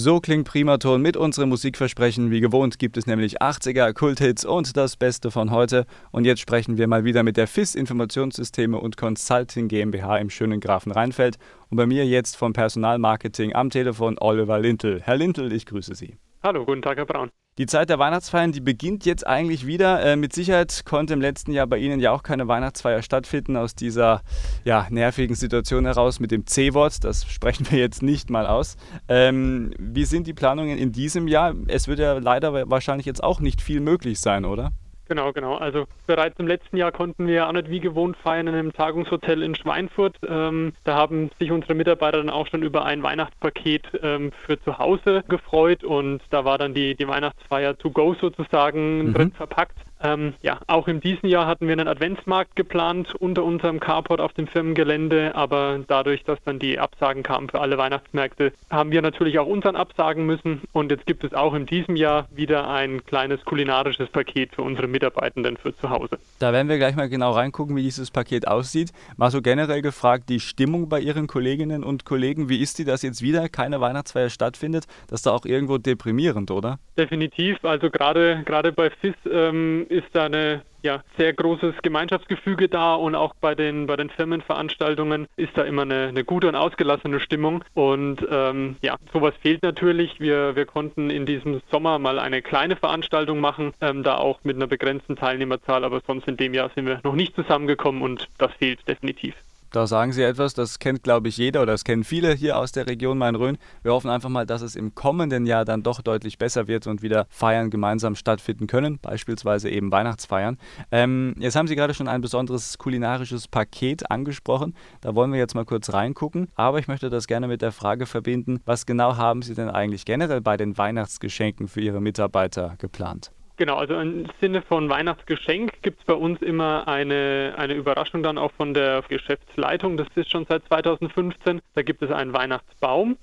So klingt Primaton mit unserem Musikversprechen. Wie gewohnt gibt es nämlich 80er, Kulthits und das Beste von heute. Und jetzt sprechen wir mal wieder mit der FIS Informationssysteme und Consulting GmbH im schönen Grafen Rheinfeld. Und bei mir jetzt vom Personalmarketing am Telefon Oliver Lintel. Herr Lintel, ich grüße Sie. Hallo, guten Tag, Herr Braun. Die Zeit der Weihnachtsfeiern, die beginnt jetzt eigentlich wieder. Äh, mit Sicherheit konnte im letzten Jahr bei Ihnen ja auch keine Weihnachtsfeier stattfinden aus dieser ja, nervigen Situation heraus mit dem C-Wort. Das sprechen wir jetzt nicht mal aus. Ähm, wie sind die Planungen in diesem Jahr? Es wird ja leider wahrscheinlich jetzt auch nicht viel möglich sein, oder? Genau, genau. Also bereits im letzten Jahr konnten wir auch nicht wie gewohnt feiern in einem Tagungshotel in Schweinfurt. Ähm, da haben sich unsere Mitarbeiter dann auch schon über ein Weihnachtspaket ähm, für zu Hause gefreut und da war dann die, die Weihnachtsfeier to go sozusagen mhm. drin verpackt. Ähm, ja, auch in diesem Jahr hatten wir einen Adventsmarkt geplant unter unserem Carport auf dem Firmengelände, aber dadurch, dass dann die Absagen kamen für alle Weihnachtsmärkte, haben wir natürlich auch unseren absagen müssen und jetzt gibt es auch in diesem Jahr wieder ein kleines kulinarisches Paket für unsere Mitarbeitenden für zu Hause. Da werden wir gleich mal genau reingucken, wie dieses Paket aussieht. Mal so generell gefragt, die Stimmung bei Ihren Kolleginnen und Kollegen, wie ist die, dass jetzt wieder keine Weihnachtsfeier stattfindet? Das ist da auch irgendwo deprimierend, oder? Definitiv, also gerade gerade bei FIS ähm, ist da eine ja, sehr großes Gemeinschaftsgefüge da und auch bei den, bei den Firmenveranstaltungen ist da immer eine, eine gute und ausgelassene Stimmung. Und ähm, ja, sowas fehlt natürlich. Wir, wir konnten in diesem Sommer mal eine kleine Veranstaltung machen, ähm, da auch mit einer begrenzten Teilnehmerzahl, aber sonst in dem Jahr sind wir noch nicht zusammengekommen und das fehlt definitiv. Da sagen Sie etwas, das kennt, glaube ich, jeder oder das kennen viele hier aus der Region Main-Rhön. Wir hoffen einfach mal, dass es im kommenden Jahr dann doch deutlich besser wird und wieder Feiern gemeinsam stattfinden können, beispielsweise eben Weihnachtsfeiern. Ähm, jetzt haben Sie gerade schon ein besonderes kulinarisches Paket angesprochen. Da wollen wir jetzt mal kurz reingucken. Aber ich möchte das gerne mit der Frage verbinden, was genau haben Sie denn eigentlich generell bei den Weihnachtsgeschenken für Ihre Mitarbeiter geplant? Genau, also im Sinne von Weihnachtsgeschenk gibt es bei uns immer eine, eine Überraschung dann auch von der Geschäftsleitung. Das ist schon seit 2015. Da gibt es einen Weihnachtsbaum.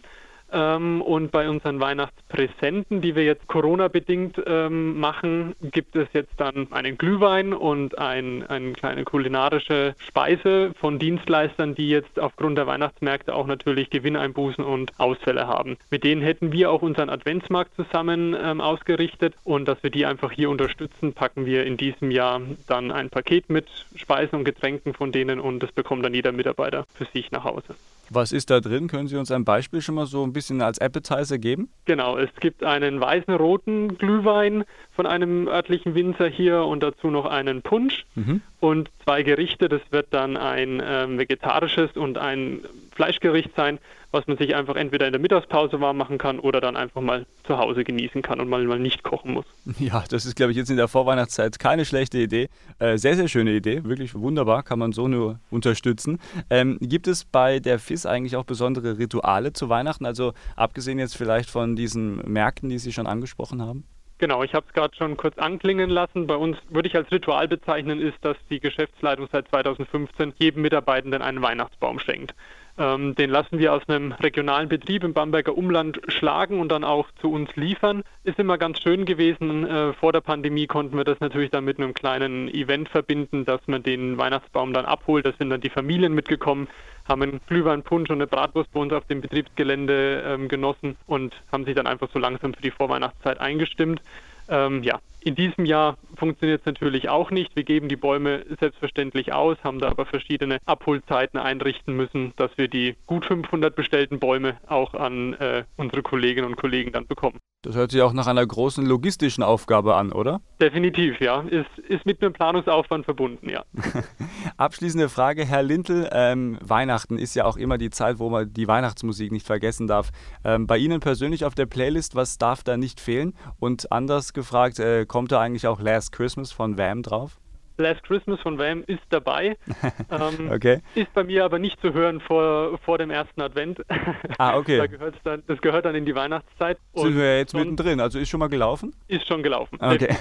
Ähm, und bei unseren Weihnachtspräsenten, die wir jetzt Corona-bedingt ähm, machen, gibt es jetzt dann einen Glühwein und ein, eine kleine kulinarische Speise von Dienstleistern, die jetzt aufgrund der Weihnachtsmärkte auch natürlich Gewinneinbußen und Ausfälle haben. Mit denen hätten wir auch unseren Adventsmarkt zusammen ähm, ausgerichtet und dass wir die einfach hier unterstützen, packen wir in diesem Jahr dann ein Paket mit Speisen und Getränken von denen und das bekommt dann jeder Mitarbeiter für sich nach Hause. Was ist da drin? Können Sie uns ein Beispiel schon mal so ein bisschen als Appetizer geben? Genau, es gibt einen weißen roten Glühwein von einem örtlichen Winzer hier und dazu noch einen Punsch mhm. und zwei Gerichte. Das wird dann ein ähm, vegetarisches und ein Fleischgericht sein, was man sich einfach entweder in der Mittagspause warm machen kann oder dann einfach mal zu Hause genießen kann und mal, mal nicht kochen muss. Ja, das ist, glaube ich, jetzt in der Vorweihnachtszeit keine schlechte Idee. Äh, sehr, sehr schöne Idee, wirklich wunderbar, kann man so nur unterstützen. Ähm, gibt es bei der FIS eigentlich auch besondere Rituale zu Weihnachten? Also abgesehen jetzt vielleicht von diesen Märkten, die Sie schon angesprochen haben? Genau, ich habe es gerade schon kurz anklingen lassen. Bei uns würde ich als Ritual bezeichnen, ist, dass die Geschäftsleitung seit 2015 jedem Mitarbeitenden einen Weihnachtsbaum schenkt. Ähm, den lassen wir aus einem regionalen Betrieb im Bamberger Umland schlagen und dann auch zu uns liefern. Ist immer ganz schön gewesen. Äh, vor der Pandemie konnten wir das natürlich dann mit einem kleinen Event verbinden, dass man den Weihnachtsbaum dann abholt. Da sind dann die Familien mitgekommen, haben einen Glühwein, Punsch und eine Bratwurst bei uns auf dem Betriebsgelände ähm, genossen und haben sich dann einfach so langsam für die Vorweihnachtszeit eingestimmt. Ähm, ja, in diesem Jahr funktioniert es natürlich auch nicht. Wir geben die Bäume selbstverständlich aus, haben da aber verschiedene Abholzeiten einrichten müssen, dass wir die gut 500 bestellten Bäume auch an äh, unsere Kolleginnen und Kollegen dann bekommen. Das hört sich auch nach einer großen logistischen Aufgabe an, oder? Definitiv, ja. Ist, ist mit einem Planungsaufwand verbunden, ja. Abschließende Frage, Herr Lintel. Ähm, Weihnachten ist ja auch immer die Zeit, wo man die Weihnachtsmusik nicht vergessen darf. Ähm, bei Ihnen persönlich auf der Playlist, was darf da nicht fehlen? Und anders gefragt, äh, kommt da eigentlich auch Last Christmas von Wham drauf? Last Christmas von Wham ist dabei. ähm, okay. Ist bei mir aber nicht zu hören vor, vor dem ersten Advent. Ah, okay. da gehört's dann, das gehört dann in die Weihnachtszeit. Sind wir jetzt mittendrin? Also ist schon mal gelaufen? Ist schon gelaufen. Okay.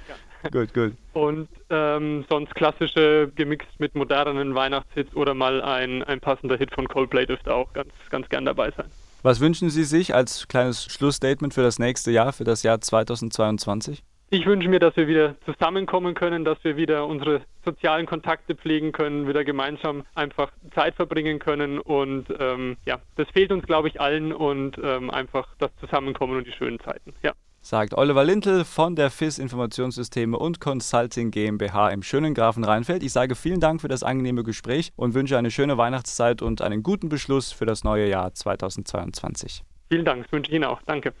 gut, gut. Und ähm, sonst klassische gemixt mit modernen Weihnachtshits oder mal ein, ein passender Hit von Coldplay dürfte auch ganz, ganz gern dabei sein. Was wünschen Sie sich als kleines Schlussstatement für das nächste Jahr, für das Jahr 2022? Ich wünsche mir, dass wir wieder zusammenkommen können, dass wir wieder unsere sozialen Kontakte pflegen können, wieder gemeinsam einfach Zeit verbringen können. Und ähm, ja, das fehlt uns, glaube ich, allen und ähm, einfach das Zusammenkommen und die schönen Zeiten. Ja sagt Oliver Lintel von der FIS Informationssysteme und Consulting GmbH im schönen Grafen Rheinfeld. Ich sage vielen Dank für das angenehme Gespräch und wünsche eine schöne Weihnachtszeit und einen guten Beschluss für das neue Jahr 2022. Vielen Dank, das wünsche ich Ihnen auch. Danke.